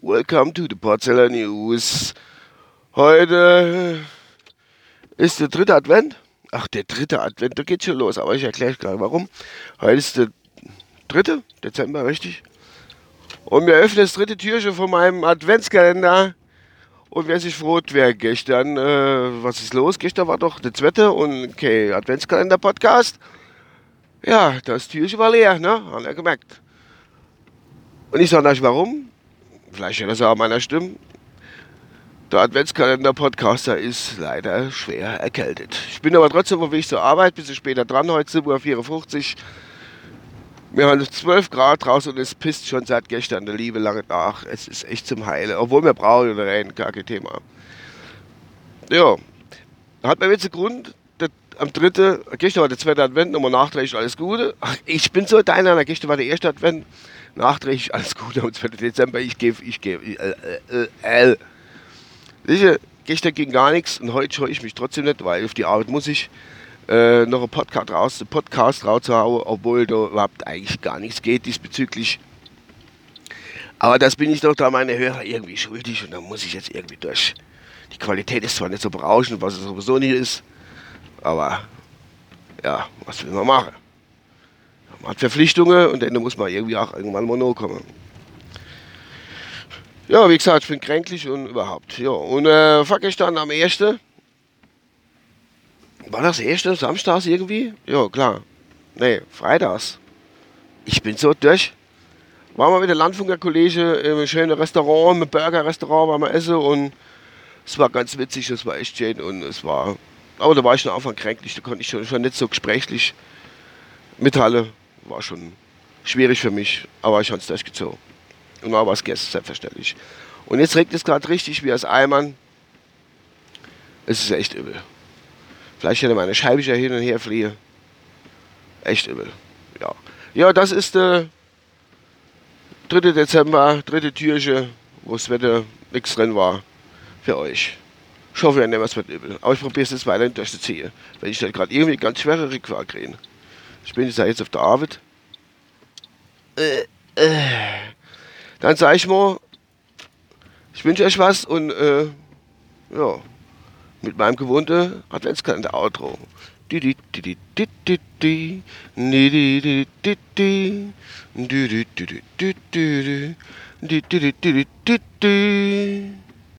Welcome to the Porzeller News. Heute ist der dritte Advent. Ach, der dritte Advent, da geht schon los, aber ich erkläre gleich warum. Heute ist der dritte Dezember, richtig? Und wir öffnen das dritte Türchen von meinem Adventskalender. Und wer sich freut, wer gestern, äh, was ist los? Gestern war doch der zweite und okay, Adventskalender-Podcast. Ja, das Türchen war leer, ne? Hat er gemerkt. Und ich sage euch warum. Vielleicht hört das auch meiner Stimme. Der Adventskalender-Podcaster ist leider schwer erkältet. Ich bin aber trotzdem auf Weg zur Arbeit, bisschen später dran, heute 7.54 Uhr. Wir haben 12 Grad draußen und es pisst schon seit gestern der Liebe lange nach. Es ist echt zum Heilen. Obwohl wir brauchen oder rein, gar kein Thema. Ja, hat mir jetzt einen Grund, am dritten, gestern war der zweite Advent, nochmal nachträglich alles Gute. Ach, ich bin so deiner, gestern war der erste Advent, nachträglich alles Gute am 2. Dezember, ich gebe, ich gebe, äh, äh, äh. Sicher, gestern ging gar nichts und heute scheue ich mich trotzdem nicht, weil auf die Arbeit muss ich äh, noch einen Podcast raus, einen Podcast rauszuhauen, obwohl da überhaupt eigentlich gar nichts geht diesbezüglich. Aber das bin ich doch da meine Hörer irgendwie schuldig und da muss ich jetzt irgendwie durch. Die Qualität ist zwar nicht so berauschend, was es sowieso nicht ist, aber ja, was will man machen? Man hat Verpflichtungen und dann muss man irgendwie auch irgendwann mal noch kommen. Ja, wie gesagt, ich bin kränklich und überhaupt. Ja, und äh, vorgestern am 1. War das 1. Samstags irgendwie? Ja, klar. Nee, Freitags. Ich bin so durch. Waren wir mit der Landfunker im schönen Restaurant, mit Burger-Restaurant, waren wir essen und es war ganz witzig, es war echt schön und es war aber da war ich schon Anfang kränklich, da konnte ich schon, schon nicht so gesprächlich mithalten. War schon schwierig für mich, aber ich habe es durchgezogen. Und war was gegessen, selbstverständlich. Und jetzt regnet es gerade richtig wie aus Eimern. Es ist echt übel. Vielleicht hätte meine Scheibe hin und her fliehen. Echt übel. Ja. Ja, das ist der 3. Dezember, dritte Türche, wo das Wetter nichts drin war. Für euch. Ich hoffe, ihr nehmt es mit übel. Aber ich probiere es jetzt weiterhin durchzuziehen. Weil ich halt gerade irgendwie ganz schwere Rückfahrt kriege. Ich bin jetzt auf der Arbeit. Äh, äh. Dann sage ich mal, ich wünsche euch was und äh, ja, mit meinem gewohnten Adventskalender-Outro.